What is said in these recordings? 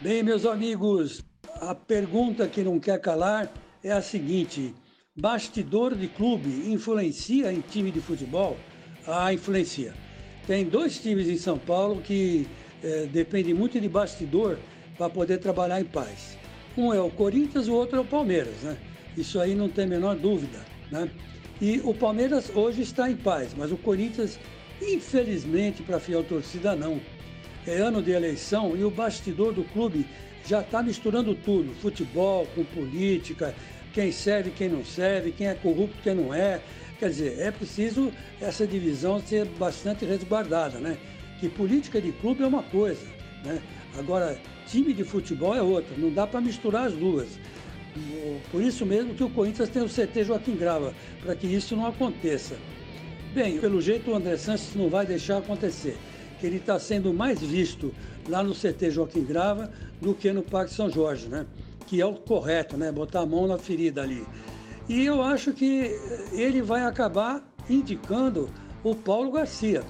Bem, meus amigos, a pergunta que não quer calar é a seguinte: bastidor de clube influencia em time de futebol? Ah, influencia. Tem dois times em São Paulo que é, dependem muito de bastidor para poder trabalhar em paz. Um é o Corinthians, o outro é o Palmeiras, né? Isso aí não tem a menor dúvida, né? E o Palmeiras hoje está em paz, mas o Corinthians, infelizmente, para a fiel torcida, não. É ano de eleição e o bastidor do clube já está misturando tudo: futebol com política, quem serve, quem não serve, quem é corrupto, quem não é. Quer dizer, é preciso essa divisão ser bastante resguardada, né? Que política de clube é uma coisa, né? Agora, time de futebol é outra, não dá para misturar as duas. Por isso mesmo que o Corinthians tem o CT Joaquim Grava, para que isso não aconteça. Bem, pelo jeito o André Santos não vai deixar acontecer, ele está sendo mais visto lá no CT Joaquim Grava do que no Parque São Jorge, né? Que é o correto, né? Botar a mão na ferida ali. E eu acho que ele vai acabar indicando o Paulo Garcia,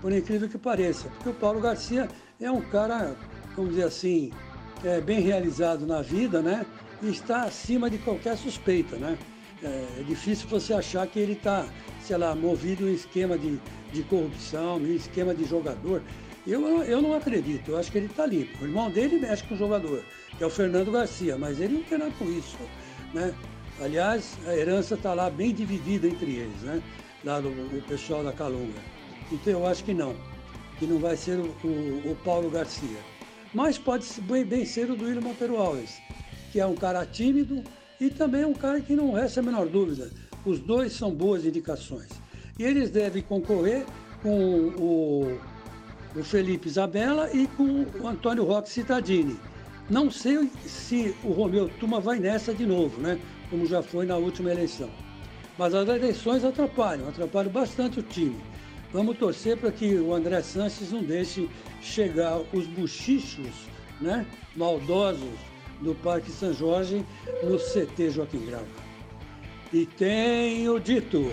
por incrível que pareça, porque o Paulo Garcia é um cara, vamos dizer assim, é, bem realizado na vida, né? E está acima de qualquer suspeita, né? É, é difícil você achar que ele está, sei lá, movido em esquema de, de corrupção, em esquema de jogador. Eu, eu não acredito, eu acho que ele está limpo. O irmão dele mexe com o jogador, que é o Fernando Garcia, mas ele não tem nada com isso, né? Aliás, a herança está lá bem dividida entre eles, né? Lá do o pessoal da Calunga. Então eu acho que não, que não vai ser o, o, o Paulo Garcia. Mas pode bem, bem ser o do William Monteiro Alves, que é um cara tímido e também um cara que não resta a menor dúvida. Os dois são boas indicações. E eles devem concorrer com o, o Felipe Isabella e com o Antônio Roque Cittadini. Não sei se o Romeu Tuma vai nessa de novo, né? como já foi na última eleição. Mas as eleições atrapalham, atrapalham bastante o time. Vamos torcer para que o André Sanches não deixe chegar os buchichos né, maldosos do Parque São Jorge no CT Joaquim Grava. E tenho dito.